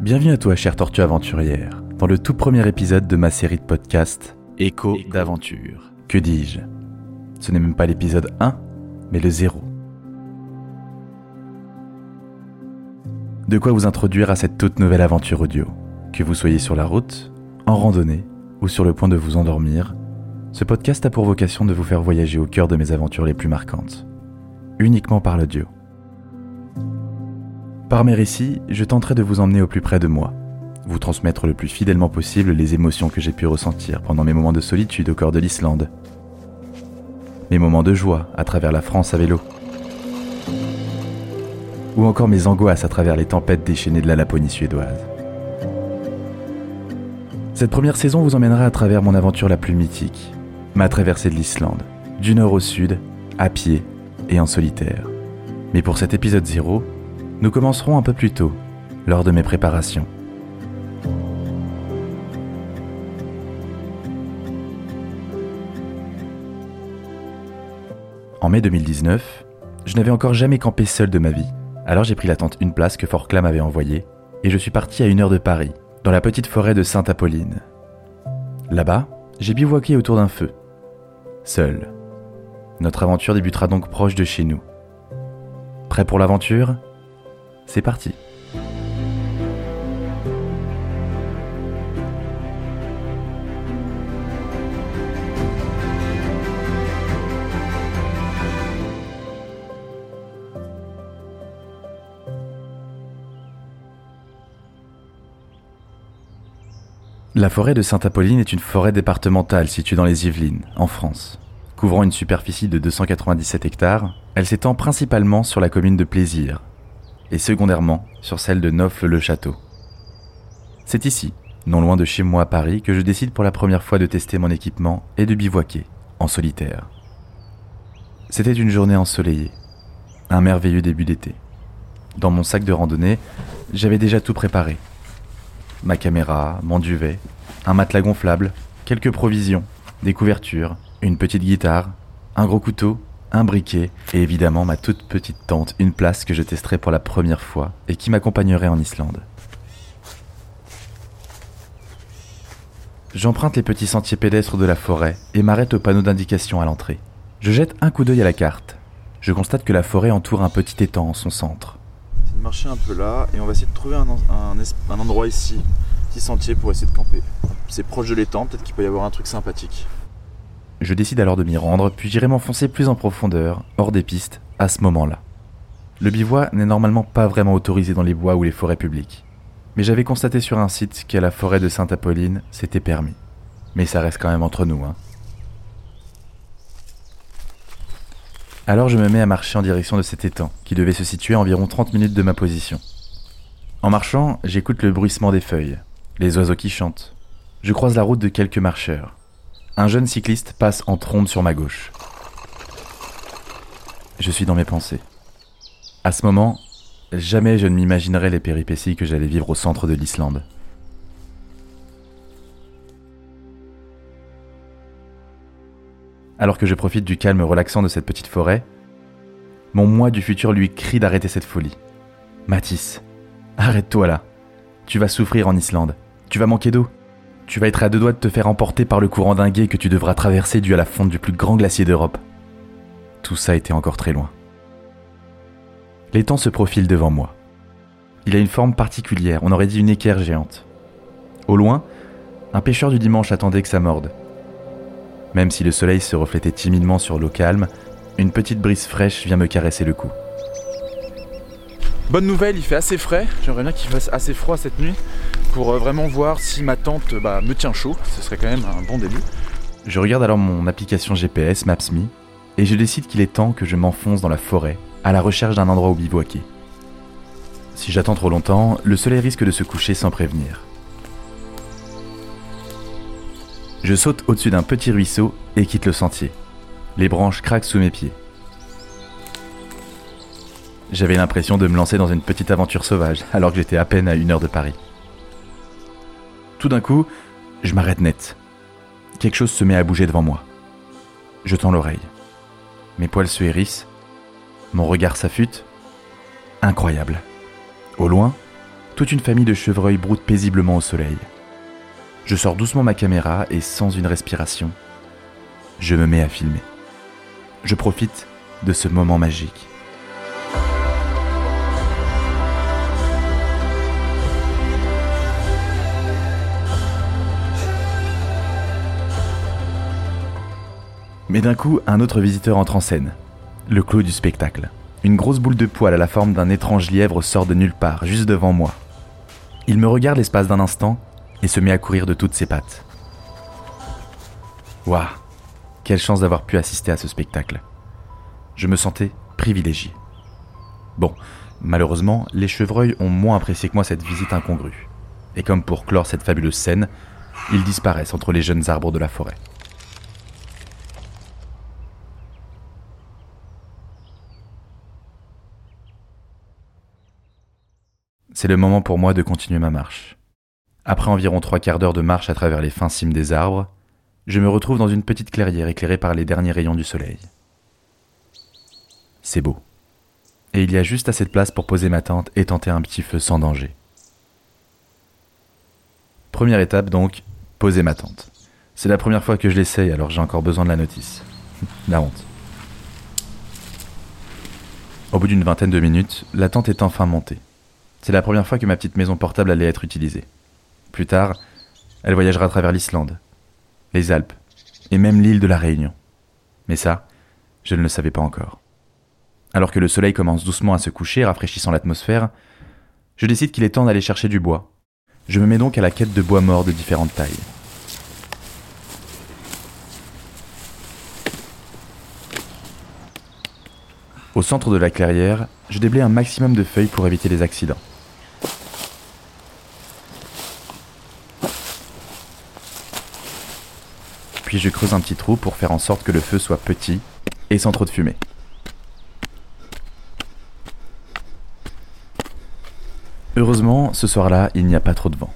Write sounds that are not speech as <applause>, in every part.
Bienvenue à toi, chère tortue aventurière, dans le tout premier épisode de ma série de podcasts Écho d'aventure. Que dis-je? Ce n'est même pas l'épisode 1, mais le 0. De quoi vous introduire à cette toute nouvelle aventure audio. Que vous soyez sur la route, en randonnée ou sur le point de vous endormir, ce podcast a pour vocation de vous faire voyager au cœur de mes aventures les plus marquantes, uniquement par l'audio. Par mes récits, je tenterai de vous emmener au plus près de moi, vous transmettre le plus fidèlement possible les émotions que j'ai pu ressentir pendant mes moments de solitude au cœur de l'Islande, mes moments de joie à travers la France à vélo, ou encore mes angoisses à travers les tempêtes déchaînées de la Laponie suédoise. Cette première saison vous emmènera à travers mon aventure la plus mythique, ma traversée de l'Islande, du nord au sud, à pied et en solitaire. Mais pour cet épisode 0, nous commencerons un peu plus tôt, lors de mes préparations. En mai 2019, je n'avais encore jamais campé seul de ma vie, alors j'ai pris la tente Une Place que Fort Clam avait envoyée, et je suis parti à une heure de Paris, dans la petite forêt de Sainte-Apolline. Là-bas, j'ai bivouaqué autour d'un feu, seul. Notre aventure débutera donc proche de chez nous. Prêt pour l'aventure? C'est parti La forêt de Sainte-Apolline est une forêt départementale située dans les Yvelines, en France. Couvrant une superficie de 297 hectares, elle s'étend principalement sur la commune de Plaisir, et secondairement sur celle de Neuf-le-Château. C'est ici, non loin de chez moi à Paris, que je décide pour la première fois de tester mon équipement et de bivouaquer, en solitaire. C'était une journée ensoleillée, un merveilleux début d'été. Dans mon sac de randonnée, j'avais déjà tout préparé. Ma caméra, mon duvet, un matelas gonflable, quelques provisions, des couvertures, une petite guitare, un gros couteau un briquet et évidemment ma toute petite tente, une place que je testerai pour la première fois et qui m'accompagnerait en Islande. J'emprunte les petits sentiers pédestres de la forêt et m'arrête au panneau d'indication à l'entrée. Je jette un coup d'œil à la carte. Je constate que la forêt entoure un petit étang en son centre. C'est de marcher un peu là et on va essayer de trouver un, endroit ici, petit sentier pour essayer de camper. C'est proche de l'étang, peut-être qu'il peut y avoir un truc sympathique. Je décide alors de m'y rendre, puis j'irai m'enfoncer plus en profondeur, hors des pistes, à ce moment-là. Le bivouac n'est normalement pas vraiment autorisé dans les bois ou les forêts publiques. Mais j'avais constaté sur un site qu'à la forêt de Sainte-Apolline, c'était permis. Mais ça reste quand même entre nous, hein. Alors je me mets à marcher en direction de cet étang, qui devait se situer à environ 30 minutes de ma position. En marchant, j'écoute le bruissement des feuilles, les oiseaux qui chantent. Je croise la route de quelques marcheurs un jeune cycliste passe en trombe sur ma gauche. Je suis dans mes pensées. À ce moment, jamais je ne m'imaginerais les péripéties que j'allais vivre au centre de l'Islande. Alors que je profite du calme relaxant de cette petite forêt, mon moi du futur lui crie d'arrêter cette folie. Mathis, arrête-toi là. Tu vas souffrir en Islande. Tu vas manquer d'eau. Tu vas être à deux doigts de te faire emporter par le courant d'un guet que tu devras traverser dû à la fonte du plus grand glacier d'Europe. Tout ça était encore très loin. L'étang se profile devant moi. Il a une forme particulière, on aurait dit une équerre géante. Au loin, un pêcheur du dimanche attendait que ça morde. Même si le soleil se reflétait timidement sur l'eau calme, une petite brise fraîche vient me caresser le cou. Bonne nouvelle, il fait assez frais. J'aimerais bien qu'il fasse assez froid cette nuit pour euh, vraiment voir si ma tente bah, me tient chaud. Ce serait quand même un bon début. Je regarde alors mon application GPS Maps.me et je décide qu'il est temps que je m'enfonce dans la forêt à la recherche d'un endroit où bivouaquer. Si j'attends trop longtemps, le soleil risque de se coucher sans prévenir. Je saute au-dessus d'un petit ruisseau et quitte le sentier. Les branches craquent sous mes pieds. J'avais l'impression de me lancer dans une petite aventure sauvage, alors que j'étais à peine à une heure de Paris. Tout d'un coup, je m'arrête net. Quelque chose se met à bouger devant moi. Je tends l'oreille. Mes poils se hérissent. Mon regard s'affûte. Incroyable. Au loin, toute une famille de chevreuils broute paisiblement au soleil. Je sors doucement ma caméra et sans une respiration, je me mets à filmer. Je profite de ce moment magique. Mais d'un coup, un autre visiteur entre en scène. Le clou du spectacle. Une grosse boule de poil à la forme d'un étrange lièvre sort de nulle part, juste devant moi. Il me regarde l'espace d'un instant et se met à courir de toutes ses pattes. Waouh Quelle chance d'avoir pu assister à ce spectacle. Je me sentais privilégié. Bon, malheureusement, les chevreuils ont moins apprécié que moi cette visite incongrue. Et comme pour clore cette fabuleuse scène, ils disparaissent entre les jeunes arbres de la forêt. C'est le moment pour moi de continuer ma marche. Après environ trois quarts d'heure de marche à travers les fins cimes des arbres, je me retrouve dans une petite clairière éclairée par les derniers rayons du soleil. C'est beau. Et il y a juste assez de place pour poser ma tente et tenter un petit feu sans danger. Première étape donc, poser ma tente. C'est la première fois que je l'essaye alors j'ai encore besoin de la notice. <laughs> la honte. Au bout d'une vingtaine de minutes, la tente est enfin montée. C'est la première fois que ma petite maison portable allait être utilisée. Plus tard, elle voyagera à travers l'Islande, les Alpes et même l'île de la Réunion. Mais ça, je ne le savais pas encore. Alors que le soleil commence doucement à se coucher, rafraîchissant l'atmosphère, je décide qu'il est temps d'aller chercher du bois. Je me mets donc à la quête de bois mort de différentes tailles. Au centre de la clairière, je déblaye un maximum de feuilles pour éviter les accidents. Puis je creuse un petit trou pour faire en sorte que le feu soit petit et sans trop de fumée. Heureusement, ce soir-là, il n'y a pas trop de vent.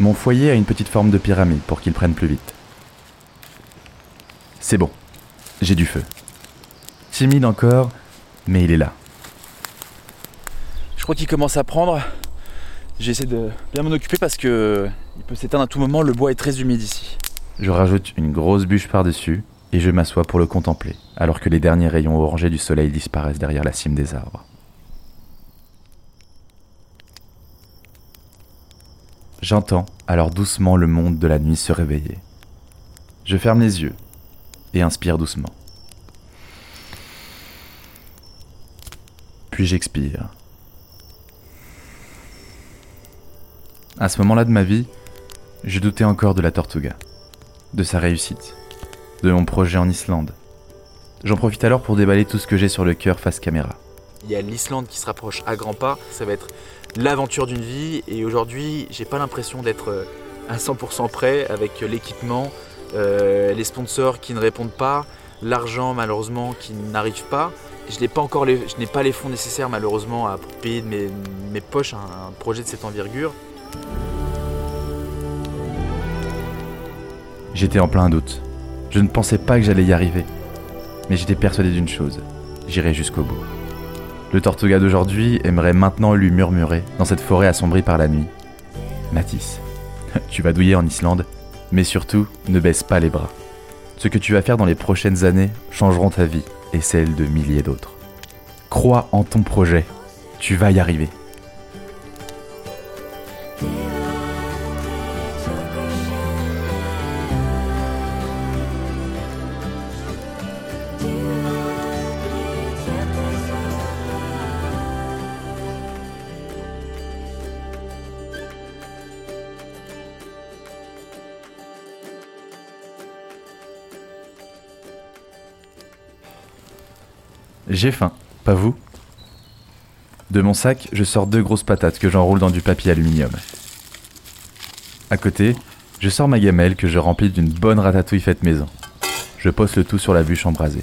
Mon foyer a une petite forme de pyramide pour qu'il prenne plus vite. C'est bon, j'ai du feu. Timide encore, mais il est là. Je crois qu'il commence à prendre. J'essaie de bien m'en occuper parce que il peut s'éteindre à tout moment, le bois est très humide ici. Je rajoute une grosse bûche par-dessus et je m'assois pour le contempler, alors que les derniers rayons orangés du soleil disparaissent derrière la cime des arbres. J'entends alors doucement le monde de la nuit se réveiller. Je ferme les yeux et inspire doucement. Puis j'expire. À ce moment-là de ma vie, je doutais encore de la Tortuga, de sa réussite, de mon projet en Islande. J'en profite alors pour déballer tout ce que j'ai sur le cœur face caméra. Il y a l'Islande qui se rapproche à grands pas, ça va être l'aventure d'une vie et aujourd'hui j'ai pas l'impression d'être euh, à 100% prêt avec l'équipement, euh, les sponsors qui ne répondent pas, l'argent malheureusement qui n'arrive pas. Je n'ai pas encore les, je n'ai pas les fonds nécessaires malheureusement à payer de mes, mes poches un projet de cette envergure. J'étais en plein doute. Je ne pensais pas que j'allais y arriver. Mais j'étais persuadé d'une chose, j'irai jusqu'au bout. Le Tortuga d'aujourd'hui aimerait maintenant lui murmurer dans cette forêt assombrie par la nuit. Mathis, <laughs> tu vas douiller en Islande, mais surtout, ne baisse pas les bras. Ce que tu vas faire dans les prochaines années changeront ta vie et celle de milliers d'autres. Crois en ton projet, tu vas y arriver. J'ai faim, pas vous? De mon sac, je sors deux grosses patates que j'enroule dans du papier aluminium. À côté, je sors ma gamelle que je remplis d'une bonne ratatouille faite maison. Je pose le tout sur la bûche embrasée.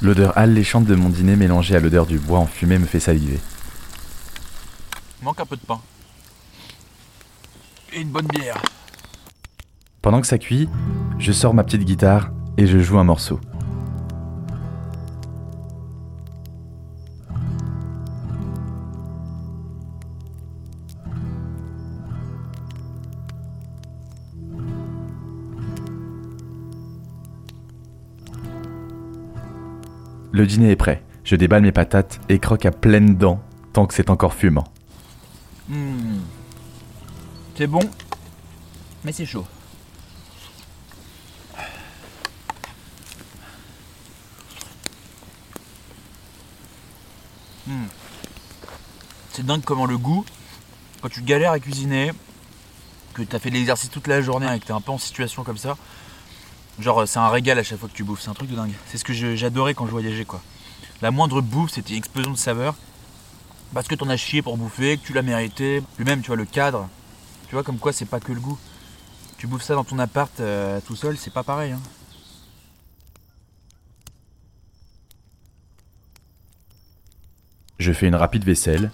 L'odeur alléchante de mon dîner mélangée à l'odeur du bois en fumée me fait saliver. Manque un peu de pain. Et une bonne bière. Pendant que ça cuit, je sors ma petite guitare et je joue un morceau. Le dîner est prêt. Je déballe mes patates et croque à pleines dents tant que c'est encore fumant. Mmh. C'est bon, mais c'est chaud. Dingue comment le goût, quand tu galères à cuisiner, que tu as fait de l'exercice toute la journée et que tu es un peu en situation comme ça, genre c'est un régal à chaque fois que tu bouffes, c'est un truc de dingue. C'est ce que j'adorais quand je voyageais quoi. La moindre bouffe, c'était une explosion de saveur. Parce que t'en as chié pour bouffer, que tu l'as mérité. Puis même, tu vois, le cadre, tu vois, comme quoi c'est pas que le goût. Tu bouffes ça dans ton appart euh, tout seul, c'est pas pareil. Hein. Je fais une rapide vaisselle,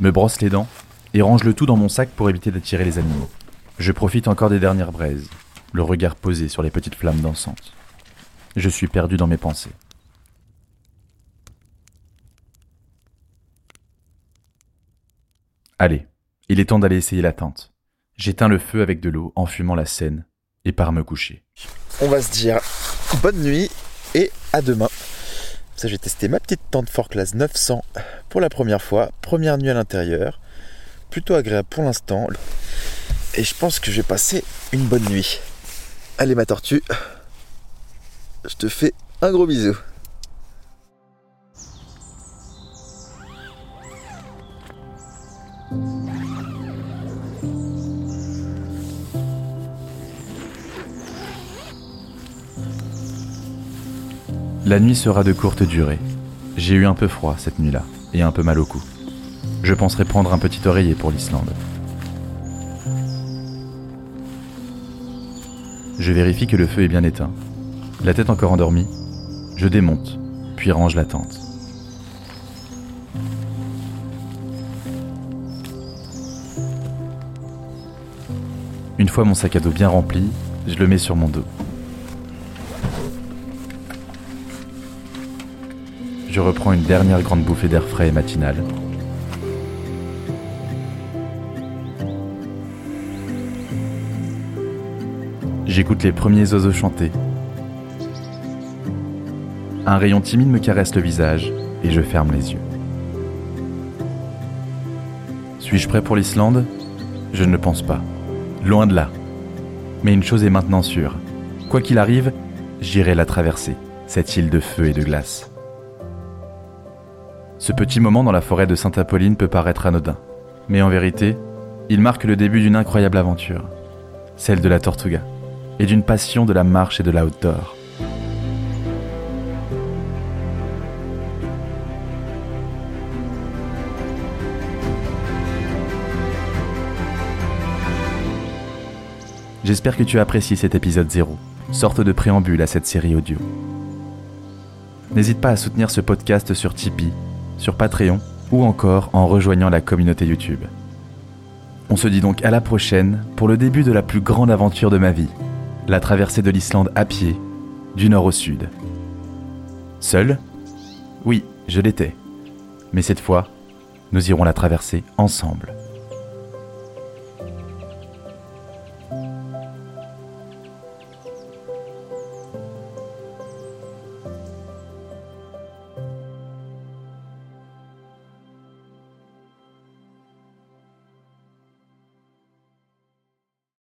me brosse les dents et range le tout dans mon sac pour éviter d'attirer les animaux. Je profite encore des dernières braises, le regard posé sur les petites flammes dansantes. Je suis perdu dans mes pensées. Allez, il est temps d'aller essayer la tente. J'éteins le feu avec de l'eau en fumant la scène et pars me coucher. On va se dire bonne nuit et à demain. Ça, j'ai testé ma petite tente Fort Class 900 pour la première fois. Première nuit à l'intérieur. Plutôt agréable pour l'instant. Et je pense que je vais passer une bonne nuit. Allez, ma tortue. Je te fais un gros bisou. La nuit sera de courte durée. J'ai eu un peu froid cette nuit-là et un peu mal au cou. Je penserai prendre un petit oreiller pour l'Islande. Je vérifie que le feu est bien éteint. La tête encore endormie, je démonte, puis range la tente. Une fois mon sac à dos bien rempli, je le mets sur mon dos. Je reprends une dernière grande bouffée d'air frais et matinal. J'écoute les premiers oiseaux chanter. Un rayon timide me caresse le visage et je ferme les yeux. Suis-je prêt pour l'Islande? Je ne le pense pas. Loin de là. Mais une chose est maintenant sûre. Quoi qu'il arrive, j'irai la traverser, cette île de feu et de glace. Ce petit moment dans la forêt de Sainte-Apolline peut paraître anodin, mais en vérité, il marque le début d'une incroyable aventure, celle de la Tortuga, et d'une passion de la marche et de l'outdoor. J'espère que tu as apprécié cet épisode 0, sorte de préambule à cette série audio. N'hésite pas à soutenir ce podcast sur Tipeee, sur Patreon ou encore en rejoignant la communauté YouTube. On se dit donc à la prochaine pour le début de la plus grande aventure de ma vie, la traversée de l'Islande à pied, du nord au sud. Seul? Oui, je l'étais. Mais cette fois, nous irons la traverser ensemble.